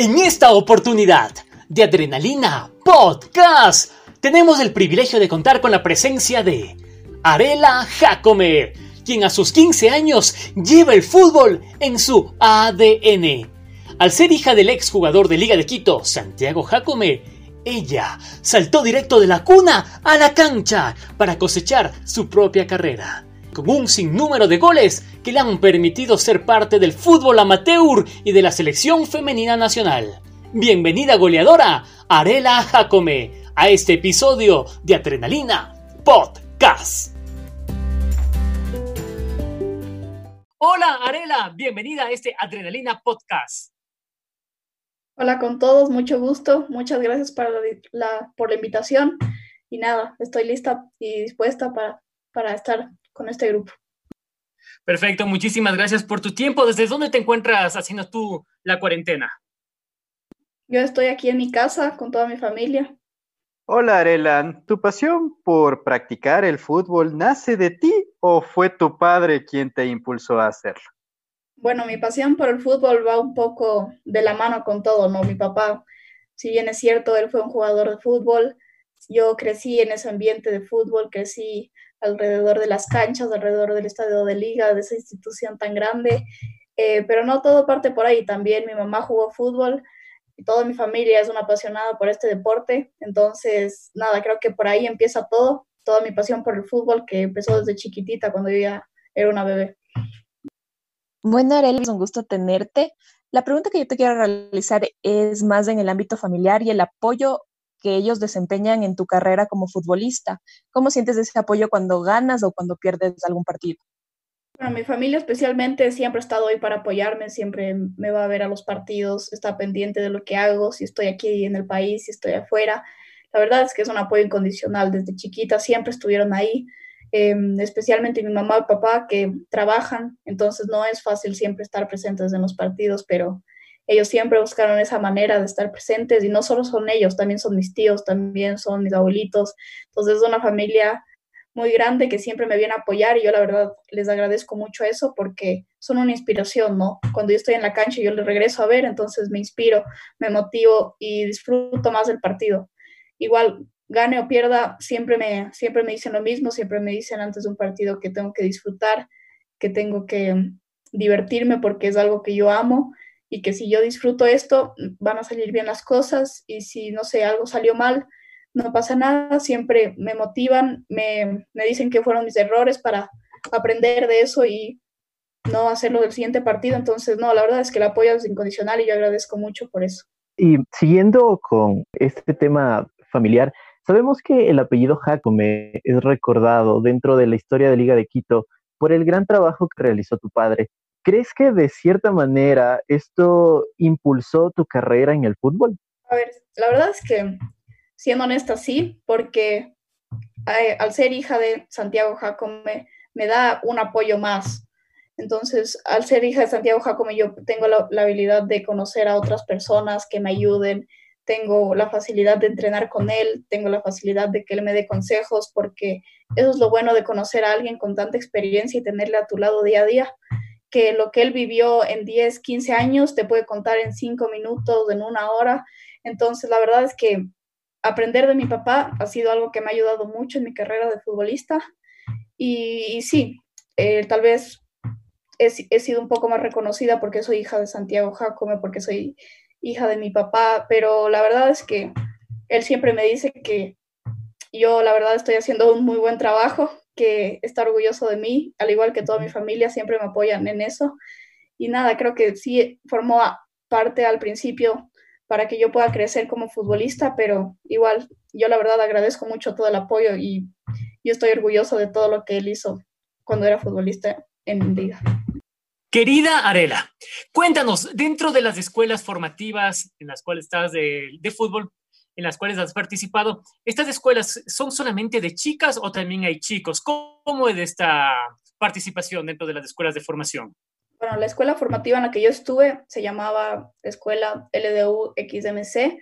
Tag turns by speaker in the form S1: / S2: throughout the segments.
S1: En esta oportunidad de Adrenalina Podcast, tenemos el privilegio de contar con la presencia de Arela Jacome, quien a sus 15 años lleva el fútbol en su ADN. Al ser hija del exjugador de Liga de Quito, Santiago Jacome, ella saltó directo de la cuna a la cancha para cosechar su propia carrera con un sinnúmero de goles que le han permitido ser parte del fútbol amateur y de la selección femenina nacional. Bienvenida goleadora, Arela Jacome, a este episodio de Adrenalina Podcast. Hola Arela, bienvenida a este Adrenalina Podcast.
S2: Hola con todos, mucho gusto, muchas gracias por la, por la invitación y nada, estoy lista y dispuesta para, para estar con este grupo.
S1: Perfecto, muchísimas gracias por tu tiempo. ¿Desde dónde te encuentras haciendo tú la cuarentena?
S2: Yo estoy aquí en mi casa con toda mi familia.
S3: Hola Arelan, ¿tu pasión por practicar el fútbol nace de ti o fue tu padre quien te impulsó a hacerlo?
S2: Bueno, mi pasión por el fútbol va un poco de la mano con todo, ¿no? Mi papá, si bien es cierto, él fue un jugador de fútbol, yo crecí en ese ambiente de fútbol, crecí alrededor de las canchas, alrededor del estadio de liga, de esa institución tan grande. Eh, pero no todo parte por ahí. También mi mamá jugó fútbol y toda mi familia es una apasionada por este deporte. Entonces, nada, creo que por ahí empieza todo, toda mi pasión por el fútbol que empezó desde chiquitita, cuando yo ya era una bebé.
S4: Bueno, Arely, es un gusto tenerte. La pregunta que yo te quiero realizar es más en el ámbito familiar y el apoyo que ellos desempeñan en tu carrera como futbolista. ¿Cómo sientes ese apoyo cuando ganas o cuando pierdes algún partido?
S2: Bueno, mi familia especialmente siempre ha estado ahí para apoyarme, siempre me va a ver a los partidos, está pendiente de lo que hago, si estoy aquí en el país, si estoy afuera. La verdad es que es un apoyo incondicional. Desde chiquita siempre estuvieron ahí, em, especialmente mi mamá y papá que trabajan, entonces no es fácil siempre estar presentes en los partidos, pero ellos siempre buscaron esa manera de estar presentes y no solo son ellos, también son mis tíos, también son mis abuelitos. Entonces es una familia muy grande que siempre me viene a apoyar y yo la verdad les agradezco mucho eso porque son una inspiración, ¿no? Cuando yo estoy en la cancha yo les regreso a ver, entonces me inspiro, me motivo y disfruto más del partido. Igual gane o pierda, siempre me, siempre me dicen lo mismo, siempre me dicen antes de un partido que tengo que disfrutar, que tengo que divertirme porque es algo que yo amo y que si yo disfruto esto, van a salir bien las cosas y si, no sé, algo salió mal, no pasa nada, siempre me motivan, me, me dicen que fueron mis errores para aprender de eso y no hacerlo del siguiente partido. Entonces, no, la verdad es que el apoyo es incondicional y yo agradezco mucho por eso.
S3: Y siguiendo con este tema familiar, sabemos que el apellido Jacome es recordado dentro de la historia de Liga de Quito por el gran trabajo que realizó tu padre. ¿Crees que de cierta manera esto impulsó tu carrera en el fútbol?
S2: A ver, la verdad es que, siendo honesta, sí, porque al ser hija de Santiago Jacome, me da un apoyo más. Entonces, al ser hija de Santiago Jacome, yo tengo la, habilidad de conocer a otras personas que me ayuden, tengo la facilidad de entrenar con él, tengo la facilidad de que él me dé consejos, porque eso es lo bueno de conocer a alguien con tanta experiencia y tenerle a tu lado día a día que lo que él vivió en 10, 15 años te puede contar en 5 minutos, en una hora. Entonces, la verdad es que aprender de mi papá ha sido algo que me ha ayudado mucho en mi carrera de futbolista. Y, sí, eh, tal vez he, he, sido un poco más reconocida porque soy hija de Santiago Jacome, porque soy hija de mi papá, pero la verdad es que él siempre me dice que yo, la verdad, estoy haciendo un muy buen trabajo que está orgulloso de mí, al igual que toda mi familia, siempre me apoyan en eso. Y nada, creo que sí formó parte al principio para que yo pueda crecer como futbolista, pero igual yo la verdad agradezco mucho todo el apoyo y yo estoy orgulloso de todo lo que él hizo cuando era futbolista en Liga.
S1: Querida Arela, cuéntanos, dentro de las escuelas formativas en las cuales estás de, de fútbol, en las cuales has participado, ¿estas escuelas son solamente de chicas o también hay chicos? ¿Cómo es esta participación dentro de las escuelas de formación?
S2: Bueno, la escuela formativa en la que yo estuve se llamaba Escuela LDU XMC.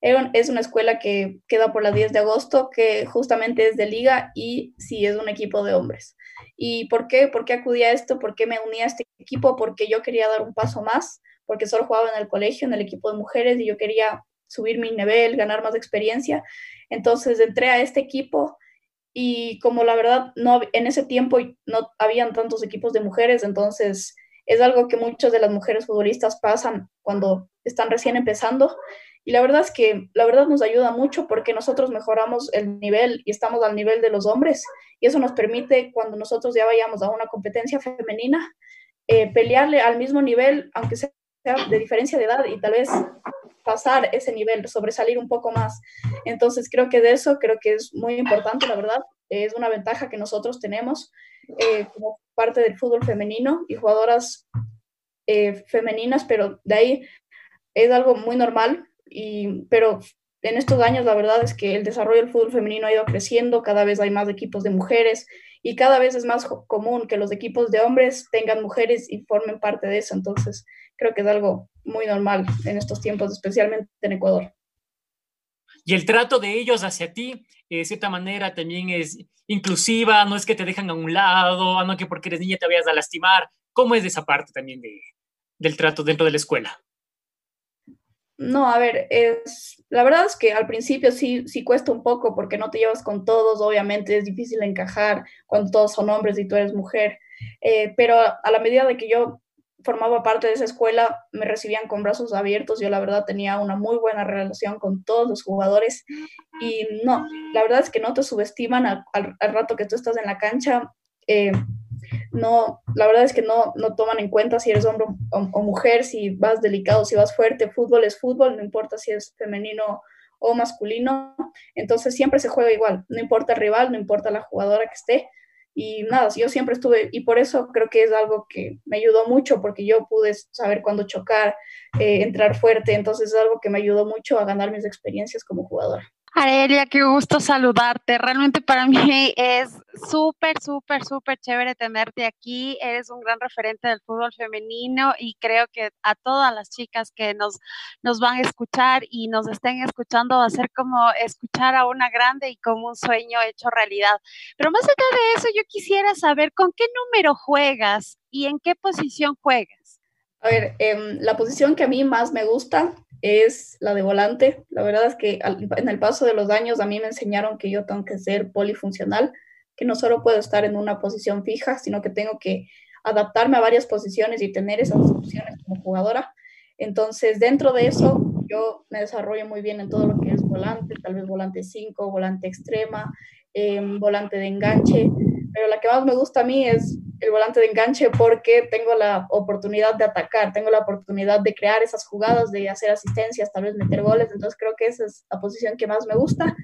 S2: Es una escuela que queda por la 10 de agosto, que justamente es de liga y sí es un equipo de hombres. ¿Y por qué? ¿Por qué acudí a esto? ¿Por qué me uní a este equipo? Porque yo quería dar un paso más, porque solo jugaba en el colegio, en el equipo de mujeres, y yo quería subir mi nivel, ganar más experiencia. Entonces entré a este equipo y como la verdad no en ese tiempo no habían tantos equipos de mujeres, entonces es algo que muchas de las mujeres futbolistas pasan cuando están recién empezando y la verdad es que la verdad nos ayuda mucho porque nosotros mejoramos el nivel y estamos al nivel de los hombres y eso nos permite cuando nosotros ya vayamos a una competencia femenina eh, pelearle al mismo nivel aunque sea de diferencia de edad y tal vez pasar ese nivel, sobresalir un poco más. Entonces creo que de eso creo que es muy importante, la verdad. Es una ventaja que nosotros tenemos eh, como parte del fútbol femenino y jugadoras eh, femeninas, pero de ahí es algo muy normal. Y, pero en estos años la verdad es que el desarrollo del fútbol femenino ha ido creciendo, cada vez hay más equipos de mujeres y cada vez es más común que los equipos de hombres tengan mujeres y formen parte de eso. Entonces, creo que es algo muy normal en estos tiempos, especialmente en Ecuador.
S1: Y el trato de ellos hacia ti, eh, de cierta manera, también es inclusiva, no es que te dejan a un lado, ah, no que porque eres niña te vayas a lastimar. ¿Cómo es esa parte también de, del trato dentro de la escuela?
S2: No, a ver, es, la verdad es que al principio sí, sí cuesta un poco porque no te llevas con todos, obviamente es difícil encajar cuando todos son hombres y tú eres mujer, eh, pero a la medida de que yo formaba parte de esa escuela, me recibían con brazos abiertos, yo la verdad tenía una muy buena relación con todos los jugadores y no, la verdad es que no te subestiman al, rato que tú estás en la cancha. Eh, no, la verdad es que no, no toman en cuenta si eres hombre o, mujer, si vas delicado, si vas fuerte, fútbol es fútbol, no importa si es femenino o masculino, entonces siempre se juega igual, no importa el rival, no importa la jugadora que esté, y nada, yo siempre estuve, y por eso creo que es algo que me ayudó mucho, porque yo pude saber cuándo chocar, eh, entrar fuerte, entonces es algo que me ayudó mucho a ganar mis experiencias como jugadora.
S5: Arelia, qué gusto saludarte. Realmente para mí es súper, súper, súper chévere tenerte aquí. Eres un gran referente del fútbol femenino y creo que a todas las chicas que nos, nos van a escuchar y nos estén escuchando va a ser como escuchar a una grande y como un sueño hecho realidad. Pero más allá de eso, yo quisiera saber con qué número juegas y en qué posición juegas.
S2: A ver, eh, la posición que a mí más me gusta es la de volante. La verdad es que en el paso de los años a mí me enseñaron que yo tengo que ser polifuncional, que no solo puedo estar en una posición fija, sino que tengo que adaptarme a varias posiciones y tener esas opciones como jugadora. Entonces, dentro de eso, yo me desarrollo muy bien en todo lo que es volante, tal vez volante 5, volante extrema, em, volante de enganche, pero la que más me gusta a mí es el volante de enganche porque tengo la oportunidad de atacar, tengo la oportunidad de crear esas jugadas, de hacer asistencias, tal vez meter goles, entonces creo que esa es la posición que más me gusta.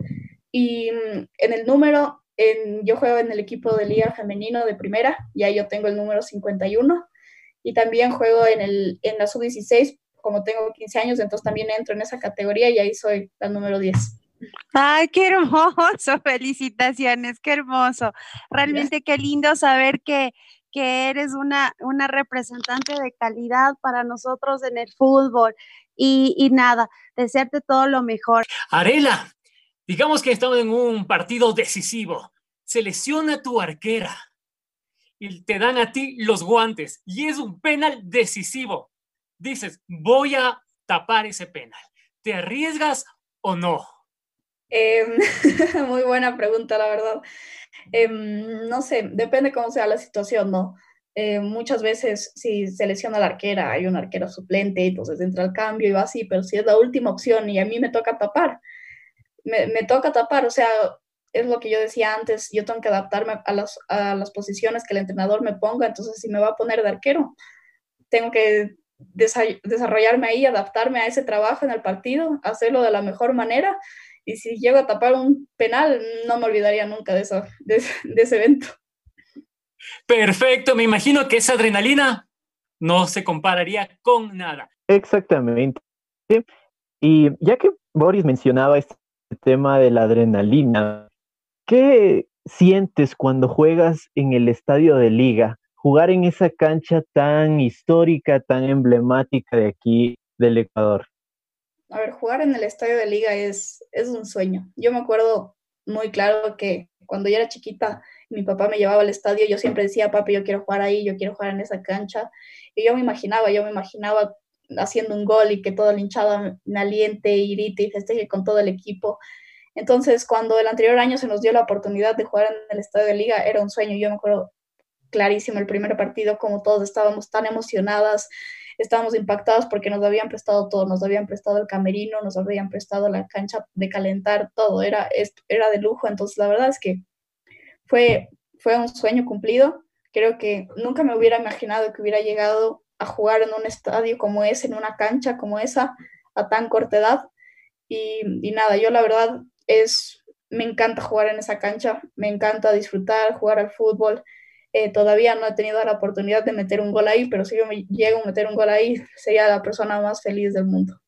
S2: Y mm, en el número, en, yo juego en el equipo de liga femenino de primera, y ahí yo tengo el número 51, y también juego en, el, en la sub-16, como tengo 15 años, entonces también entro en esa categoría y ahí soy la número 10.
S5: Ay, qué hermoso, felicitaciones, qué hermoso. Realmente qué lindo saber que, que eres una, una representante de calidad para nosotros en el fútbol. Y, y nada, desearte todo lo mejor.
S1: Arela, digamos que estamos en un partido decisivo. Selecciona tu arquera y te dan a ti los guantes y es un penal decisivo. Dices, voy a tapar ese penal. ¿Te arriesgas o no?
S2: Em, muy buena pregunta, la verdad. Em, no sé, depende cómo sea la situación, ¿no? Eh, muchas veces si selecciona la arquera, hay una arquera suplente, entonces entra al cambio y va así, pero si es la última opción y a mí me toca tapar, me, me toca tapar, o sea, es lo que yo decía antes, yo tengo que adaptarme a las, a las posiciones que el entrenador me ponga, entonces si me va a poner de arquero, tengo que desarrollarme ahí, adaptarme a ese trabajo en el partido, hacerlo de la mejor manera y si llego a tapar un penal, no me olvidaría nunca de, eso, de, ese evento.
S1: Perfecto, me imagino que esa adrenalina no se compararía con nada.
S3: Exactamente. Y ya que Boris mencionaba este tema de la adrenalina, ¿qué sientes cuando juegas en el estadio de liga? Jugar en esa cancha tan histórica, tan emblemática de aquí del Ecuador
S2: a ver, jugar en el estadio de liga es, es un sueño. Yo me acuerdo muy claro que cuando yo era chiquita, mi papá me llevaba al estadio, yo siempre decía, papi, yo quiero jugar ahí, yo quiero jugar en esa cancha. Y yo me imaginaba, yo me imaginaba haciendo un gol y que toda la hinchada me aliente y y festeje con todo el equipo. Entonces, cuando el anterior año se nos dio la oportunidad de jugar en el estadio de liga, era un sueño. Yo me acuerdo clarísimo el primer partido, como todos estábamos tan emocionadas, estábamos impactados porque nos habían prestado todo, nos habían prestado el camerino, nos habían prestado la cancha de calentar, todo, era, era de lujo. Entonces, la verdad es que fue, fue un sueño cumplido. Creo que nunca me hubiera imaginado que hubiera llegado a jugar en un estadio como ese, en una cancha como esa, a tan corta edad. Y, y, nada, yo la verdad es, me encanta jugar en esa cancha, me encanta disfrutar, jugar al fútbol. Eh, todavía no he tenido la oportunidad de meter un gol ahí, pero si yo me llego a meter un gol ahí, sería la persona más feliz del mundo.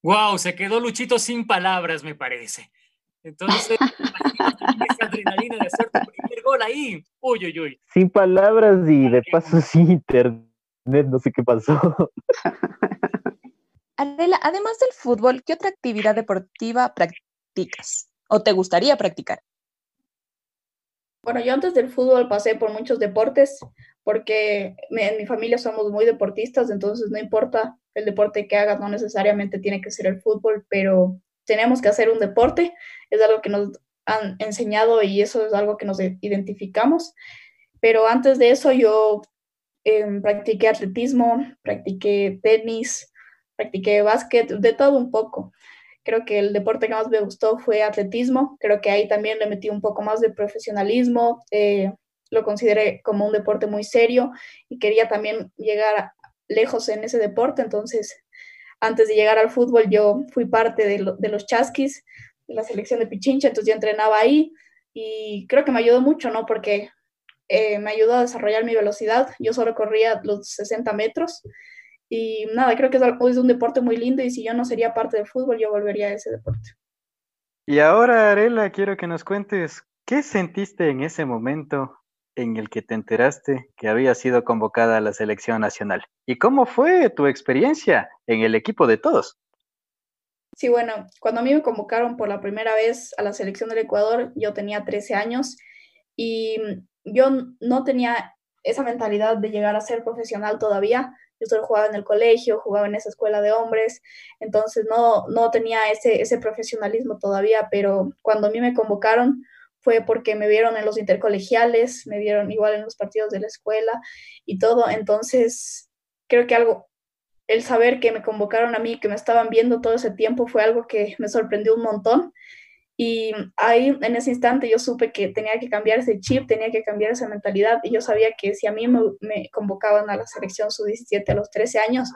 S1: Wow, se quedó Luchito sin palabras, me parece. Entonces, esa adrenalina de hacer tu primer gol ahí. Uy, uy, uy.
S3: Sin palabras y de paso sin internet, no sé qué pasó.
S4: Adela, además del fútbol, ¿qué otra actividad deportiva practicas o te gustaría practicar?
S2: Bueno, yo antes del fútbol pasé por muchos deportes porque en mi familia somos muy deportistas, entonces no importa el deporte que hagas, no necesariamente tiene que ser el fútbol, pero tenemos que hacer un deporte, es algo que nos han enseñado y eso es algo que nos identificamos. Pero antes de eso yo em, practiqué atletismo, practiqué tenis, practiqué básquet, de todo un poco. Creo que el deporte que más me gustó fue atletismo. Creo que ahí también le metí un poco más de profesionalismo. Eh, lo consideré como un deporte muy serio y quería también llegar lejos en ese deporte. Entonces, antes de llegar al fútbol, yo fui parte de, de los chasquis, de la selección de Pichincha, entonces yo entrenaba ahí y creo que me ayudó mucho, ¿no? Porque eh, me ayudó a desarrollar mi velocidad. Yo solo corría los 60 metros y nada, creo que es, un deporte muy lindo y si yo no sería parte del fútbol, yo volvería a ese deporte.
S6: Y ahora, Arela, quiero que nos cuentes qué sentiste en ese momento en el que te enteraste que había sido convocada a la selección nacional. ¿Y cómo fue tu experiencia en el equipo de todos?
S2: Sí, bueno, cuando a mí me convocaron por la primera vez a la selección del Ecuador, yo tenía 13 años y yo no tenía esa mentalidad de llegar a ser profesional todavía. Yo solo jugaba en el colegio, jugaba en esa escuela de hombres, entonces no, no tenía ese, ese profesionalismo todavía, pero cuando a mí me convocaron fue porque me vieron en los intercolegiales, me vieron igual en los partidos de la escuela y todo, entonces creo que algo, el saber que me convocaron a mí, que me estaban viendo todo ese tiempo, fue algo que me sorprendió un montón y ahí, en ese instante, yo supe que tenía que cambiar ese chip, tenía que cambiar esa mentalidad. Y yo sabía que si a mí me, convocaban a la selección sub-17 a los 13 años,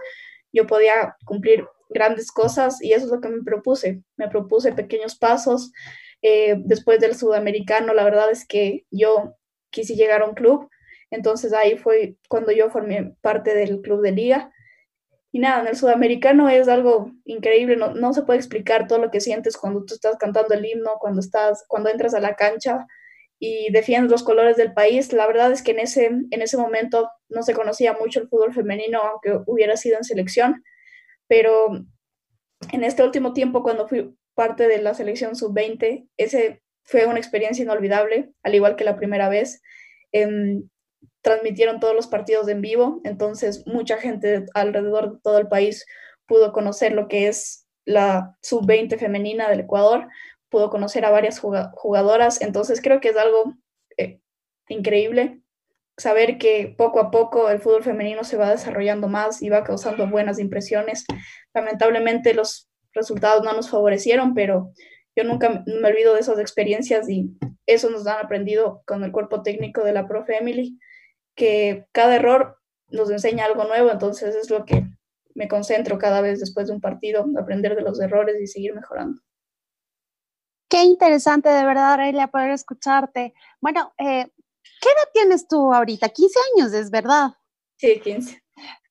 S2: yo podía cumplir grandes cosas y eso es lo que me propuse. Me propuse pequeños pasos. Eh, después del sudamericano, la verdad es que yo quise llegar a un club. Entonces ahí fue cuando yo formé parte del club de liga y nada, en el sudamericano es algo increíble, no, no, se puede explicar todo lo que sientes cuando tú estás cantando el himno, cuando, estás, cuando entras a la cancha y defiendes los colores del país. La verdad es que en ese, en ese momento no se conocía mucho el fútbol femenino, aunque hubiera sido en selección, pero en este último tiempo, cuando fui parte de la selección sub-20, ese fue una experiencia inolvidable, al igual que la primera vez. Eh, transmitieron todos los partidos en vivo, entonces mucha gente alrededor de todo el país pudo conocer lo que es la sub-20 femenina del Ecuador, pudo conocer a varias jugadoras, entonces creo que es algo eh, increíble saber que poco a poco el fútbol femenino se va desarrollando más y va causando buenas impresiones. Lamentablemente los resultados no nos favorecieron, pero yo nunca me olvido de esas experiencias y eso nos han aprendido con el cuerpo técnico de la profe Emily que cada error nos enseña algo nuevo, entonces es lo que me concentro cada vez después de un partido, aprender de los errores y seguir mejorando.
S5: Qué interesante de verdad, Aurelia, poder escucharte. Bueno, eh, ¿qué edad tienes tú ahorita? 15 años, es verdad.
S2: Sí, 15.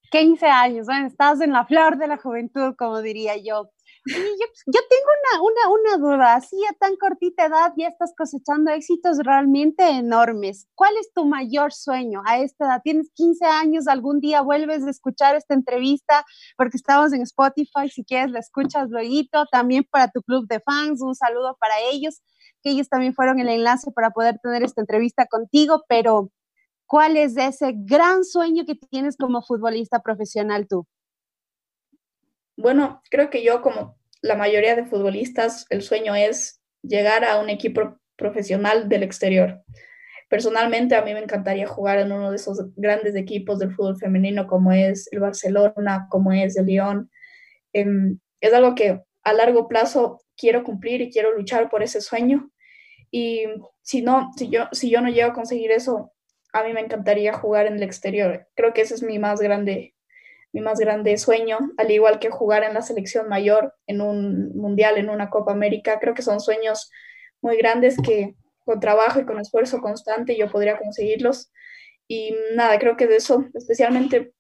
S5: 15 años, bueno, estás en la flor de la juventud, como diría yo. Yo, tengo una, una, una duda, así a tan cortita edad ya estás cosechando éxitos realmente enormes. ¿Cuál es tu mayor sueño a esta edad? Tienes 15 años, algún día vuelves a escuchar esta entrevista porque estamos en Spotify, si quieres la escuchas luego, también para tu club de fans, un saludo para ellos, que ellos también fueron el enlace para poder tener esta entrevista contigo, pero ¿cuál es ese gran sueño que tienes como futbolista profesional tú?
S2: Bueno, creo que yo, como la mayoría de futbolistas, el sueño es llegar a un equipo profesional del exterior. Personalmente, a mí me encantaría jugar en uno de esos grandes equipos del fútbol femenino, como es el Barcelona, como es el Lyon. Em, es algo que a largo plazo quiero cumplir y quiero luchar por ese sueño. Y si no, si yo, si yo no llego a conseguir eso, a mí me encantaría jugar en el exterior. Creo que ese es mi más grande mi más grande sueño, al igual que jugar en la selección mayor, en un mundial, en una Copa América. Creo que son sueños muy grandes que con trabajo y con esfuerzo constante yo podría conseguirlos. Y nada, creo que de eso, especialmente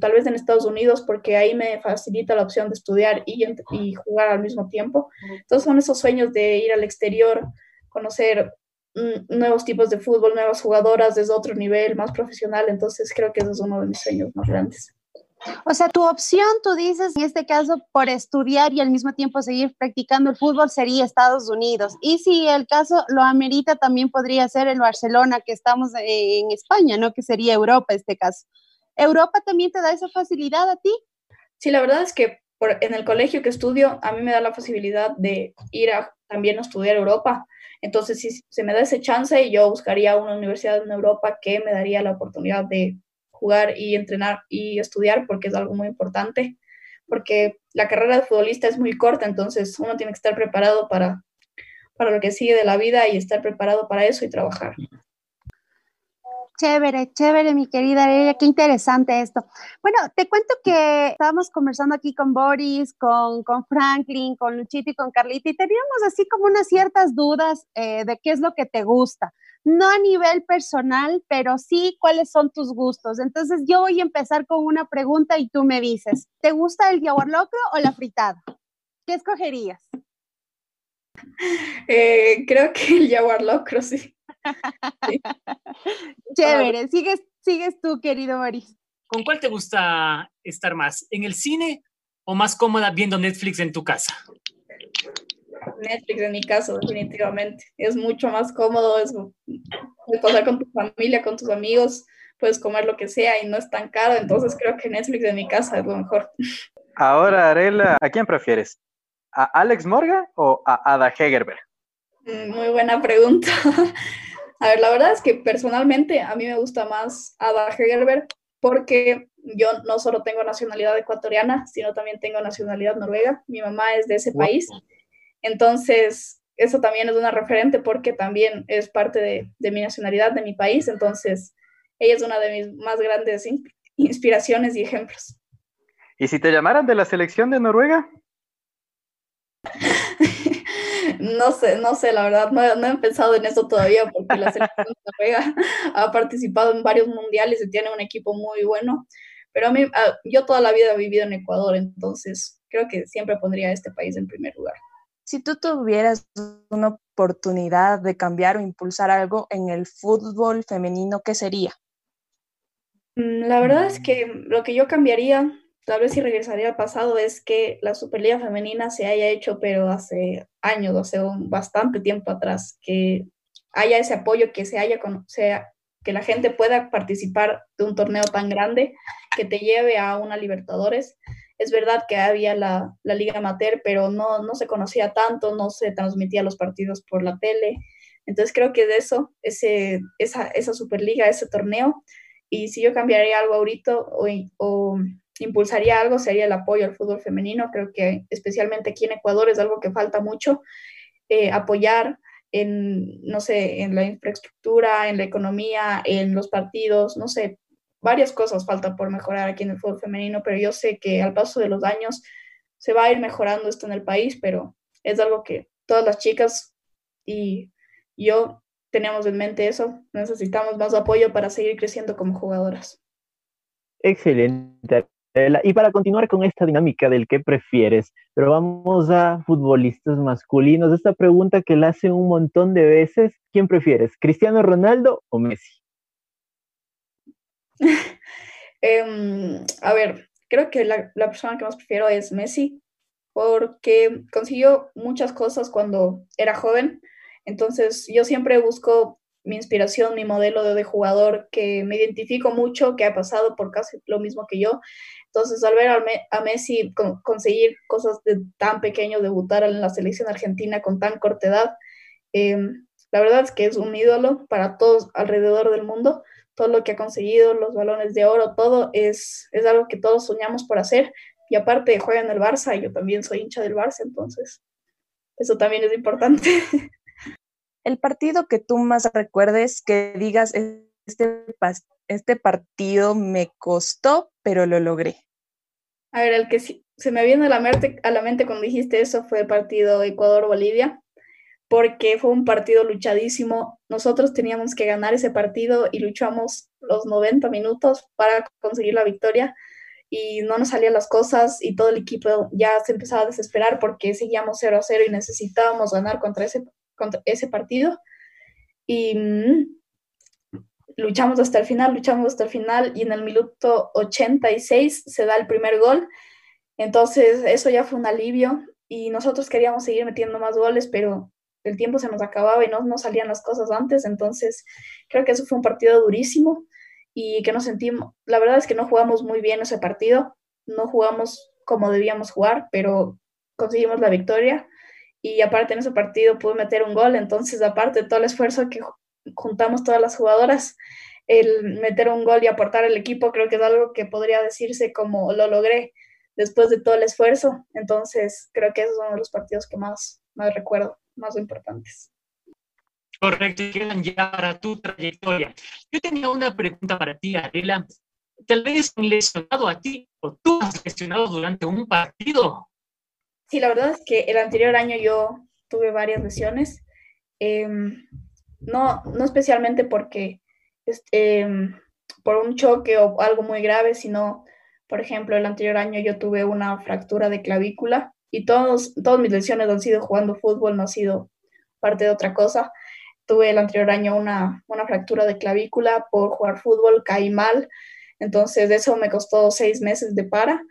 S2: tal vez en Estados Unidos, porque ahí me facilita la opción de estudiar y, y jugar al mismo tiempo. Entonces son esos sueños de ir al exterior, conocer mm, nuevos tipos de fútbol, nuevas jugadoras desde otro nivel, más profesional. Entonces creo que ese es uno de mis sueños más grandes.
S5: O sea, tu opción, tú dices, en este caso, por estudiar y al mismo tiempo seguir practicando el fútbol sería Estados Unidos. Y si el caso lo amerita, también podría ser el Barcelona, que estamos en España, ¿no? Que sería Europa este caso. ¿Europa también te da esa facilidad a ti?
S2: Sí, la verdad es que en el colegio que estudio, a mí me da la posibilidad de ir a también a estudiar Europa. Entonces, si se me da ese chance, yo buscaría una universidad en Europa que me daría la oportunidad de jugar y entrenar y estudiar porque es algo muy importante, porque la carrera de futbolista es muy corta, entonces uno tiene que estar preparado para, para lo que sigue de la vida y estar preparado para eso y trabajar.
S5: Chévere, chévere, mi querida Arelia, qué interesante esto. Bueno, te cuento que estábamos conversando aquí con Boris, con, con Franklin, con Luchito y con Carlita y teníamos así como unas ciertas dudas eh, de qué es lo que te gusta no a nivel personal, pero sí cuáles son tus gustos. Entonces yo voy a empezar con una pregunta y tú me dices, ¿te gusta el yaguar locro o la fritada? ¿Qué escogerías?
S2: Eh, creo que el jaguar locro, sí.
S5: Chévere, sigues, sigues tú, querido Boris.
S1: ¿Con cuál te gusta estar más? ¿En el cine o más cómoda viendo Netflix en tu casa?
S2: Netflix en mi caso, definitivamente. Es mucho más cómodo, es pasar con tu familia, con tus amigos, puedes comer lo que sea y no es tan caro, entonces creo que Netflix en mi casa es lo mejor.
S6: Ahora, Arela, ¿a quién prefieres? ¿A Alex Morgan o a Ada Hegerberg?
S2: Mm, muy buena pregunta. A ver, la verdad es que personalmente a mí me gusta más Ada Hegerberg porque yo no solo tengo nacionalidad ecuatoriana, sino también tengo nacionalidad noruega. Mi mamá es de ese país entonces, eso también es una referente porque también es parte de, mi nacionalidad, de mi país. Entonces, ella es una de mis más grandes inspiraciones y ejemplos.
S6: ¿Y si te llamaran de la selección de Noruega?
S2: No sé, no sé, la verdad, no, no, he pensado en eso todavía porque la selección de Noruega ha participado en varios mundiales y tiene un equipo muy bueno, pero a mí, yo toda la vida he vivido en Ecuador, entonces creo que siempre pondría a este país en primer lugar.
S4: Si tú tuvieras una oportunidad de cambiar o impulsar algo en el fútbol femenino, ¿qué sería?
S2: Mm, la verdad es que lo que yo cambiaría, tal vez si regresaría al pasado, es que la Superliga Femenina se haya hecho, pero hace años, hace un bastante tiempo atrás, que haya ese apoyo, que se haya, sea, que la gente pueda participar de un torneo tan grande que te lleve a una Libertadores es verdad que había la, Liga Amateur, pero no, no se conocía tanto, no se transmitía los partidos por la tele. Entonces creo que de eso, ese, esa, esa Superliga, ese torneo, y si yo cambiaría algo ahorita o, o, impulsaría algo, sería el apoyo al fútbol femenino. Creo que especialmente aquí en Ecuador es algo que falta mucho, eh, apoyar en, no sé, en la infraestructura, en la economía, en los partidos, no sé, varias cosas faltan por mejorar aquí en el fútbol femenino, pero yo sé que al paso de los años se va a ir mejorando esto en el país, pero es algo que todas las chicas y yo tenemos en mente eso. Necesitamos más apoyo para seguir creciendo como jugadoras.
S3: Excelente, Y para continuar con esta dinámica del qué prefieres, pero vamos a futbolistas masculinos. Esta pregunta que la hacen un montón de veces, ¿quién prefieres, Cristiano Ronaldo o Messi?
S2: Em, a ver, creo que la, persona que más prefiero es Messi, porque consiguió muchas cosas cuando era joven. Entonces, yo siempre busco mi inspiración, mi modelo de, jugador que me identifico mucho, que ha pasado por casi lo mismo que yo. Entonces, al ver a, Messi conseguir cosas de tan pequeño, debutar en la selección argentina con tan corta edad, em, la verdad es que es un ídolo para todos alrededor del mundo. Todo lo que ha conseguido, los balones de oro, todo es, es algo que todos soñamos por hacer. Y aparte juega en el Barça, yo también soy hincha del Barça, entonces eso también es importante.
S4: El partido que tú más recuerdes, que digas, este, este partido me costó, pero lo logré.
S2: A ver, el que se me viene a la, mente, a la mente cuando dijiste eso fue el partido Ecuador-Bolivia, porque fue un partido luchadísimo. Nosotros teníamos que ganar ese partido y luchamos los 90 minutos para conseguir la victoria y no nos salían las cosas y todo el equipo ya se empezaba a desesperar porque seguíamos 0 a 0 y necesitábamos ganar contra ese contra ese partido y mm, luchamos hasta el final, luchamos hasta el final y en el minuto 86 se da el primer gol. Entonces eso ya fue un alivio y nosotros queríamos seguir metiendo más goles, pero el tiempo se nos acababa y no nos salían las cosas antes. Entonces creo que eso fue un partido durísimo y que nos sentimos, la verdad es que no jugamos muy bien ese partido, no jugamos como debíamos jugar, pero conseguimos la victoria y aparte en ese partido pude meter un gol, entonces aparte de todo el esfuerzo que juntamos todas las jugadoras, el meter un gol y aportar al equipo creo que es algo que podría decirse como lo logré después de todo el esfuerzo, entonces creo que esos son los partidos que más, más recuerdo, más importantes.
S1: Correcto, quedan ya para tu trayectoria. Yo tenía una pregunta para ti, Adela. Tal vez lesionado a ti o tú has lesionado durante un partido.
S2: Sí, la verdad es que el anterior año yo tuve varias lesiones. Em, no, no especialmente porque este, por un choque o algo muy grave, sino, por ejemplo, el anterior año yo tuve una fractura de clavícula y todos, todas mis lesiones han sido jugando fútbol, no ha sido parte de otra cosa. Tuve el anterior año una, una fractura de clavícula por jugar fútbol, caí mal, entonces eso me costó seis meses de para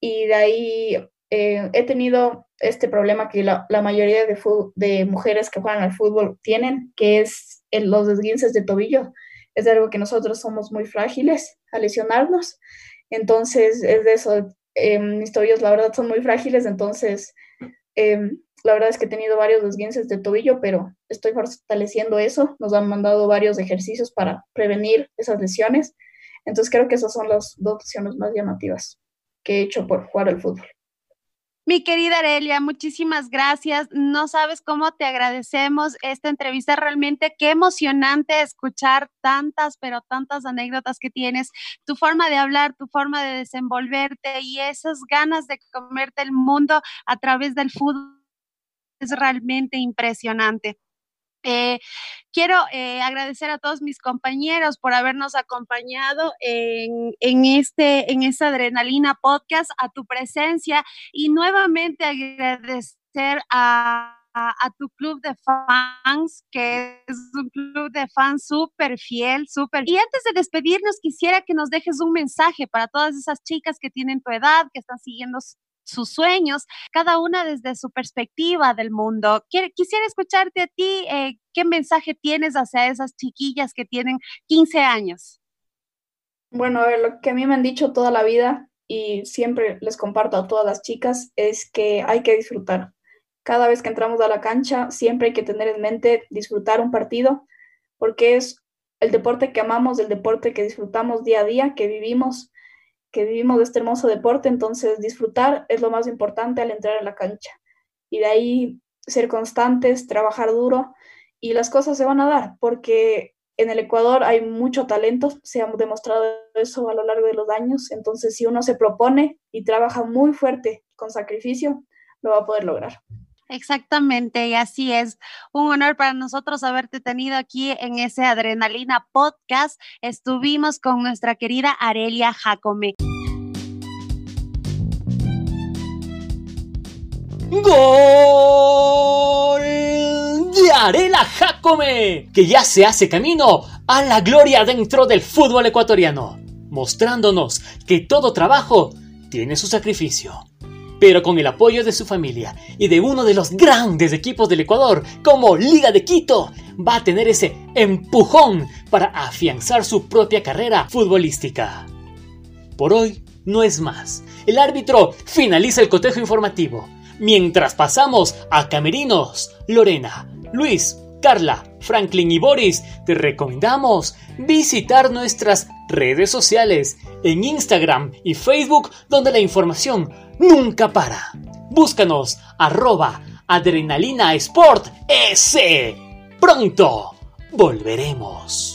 S2: y de ahí eh, he tenido este problema que la, mayoría de, de, mujeres que juegan al fútbol tienen, que es el, los desguinces de tobillo. Es algo que nosotros somos muy frágiles a lesionarnos. Entonces, es de eso. Eh, mis tobillos, la verdad, son muy frágiles. Entonces, eh, la verdad es que he tenido varios desguinces de tobillo, pero estoy fortaleciendo eso. Nos han mandado varios ejercicios para prevenir esas lesiones. Entonces, creo que esas son las dos lesiones más llamativas que he hecho por jugar al fútbol.
S5: Mi querida Arelia, muchísimas gracias. No sabes cómo te agradecemos esta entrevista. Realmente qué emocionante escuchar tantas, pero tantas anécdotas que tienes, tu forma de hablar, tu forma de desenvolverte y esas ganas de comerte el mundo a través del fútbol. Es realmente impresionante. Eh, quiero eh, agradecer a todos mis compañeros por habernos acompañado en, este, en esta Adrenalina Podcast, a tu presencia y nuevamente agradecer a, tu club de fans, que es un club de fans súper fiel, súper. Y antes de despedirnos, quisiera que nos dejes un mensaje para todas esas chicas que tienen tu edad, que están siguiendo sus sueños, cada una desde su perspectiva del mundo. Quisiera escucharte a ti, eh, ¿qué mensaje tienes hacia esas chiquillas que tienen 15 años?
S2: Bueno, a ver, lo que a mí me han dicho toda la vida y siempre les comparto a todas las chicas es que hay que disfrutar. Cada vez que entramos a la cancha, siempre hay que tener en mente disfrutar un partido, porque es el deporte que amamos, el deporte que disfrutamos día a día, que vivimos que vivimos de este hermoso deporte, entonces disfrutar es lo más importante al entrar a la cancha. Y de ahí ser constantes, trabajar duro y las cosas se van a dar, porque en el Ecuador hay mucho talento, se ha demostrado eso a lo largo de los años, entonces si uno se propone y trabaja muy fuerte con sacrificio, lo va a poder lograr.
S5: Exactamente, y así es. Un honor para nosotros haberte tenido aquí en ese Adrenalina Podcast. Estuvimos con nuestra querida Arelia Jacome.
S1: ¡Gol de Arela Jacome! Que ya se hace camino a la gloria dentro del fútbol ecuatoriano, mostrándonos que todo trabajo tiene su sacrificio pero con el apoyo de su familia y de uno de los grandes equipos del Ecuador, como Liga de Quito, va a tener ese empujón para afianzar su propia carrera futbolística. Por hoy no es más. El árbitro finaliza el cotejo informativo. Mientras pasamos a Camerinos, Lorena, Luis, Carla, Franklin y Boris, te recomendamos visitar nuestras redes sociales en Instagram y Facebook donde la información nunca para. Búscanos arroba adrenalina sport S. Pronto volveremos.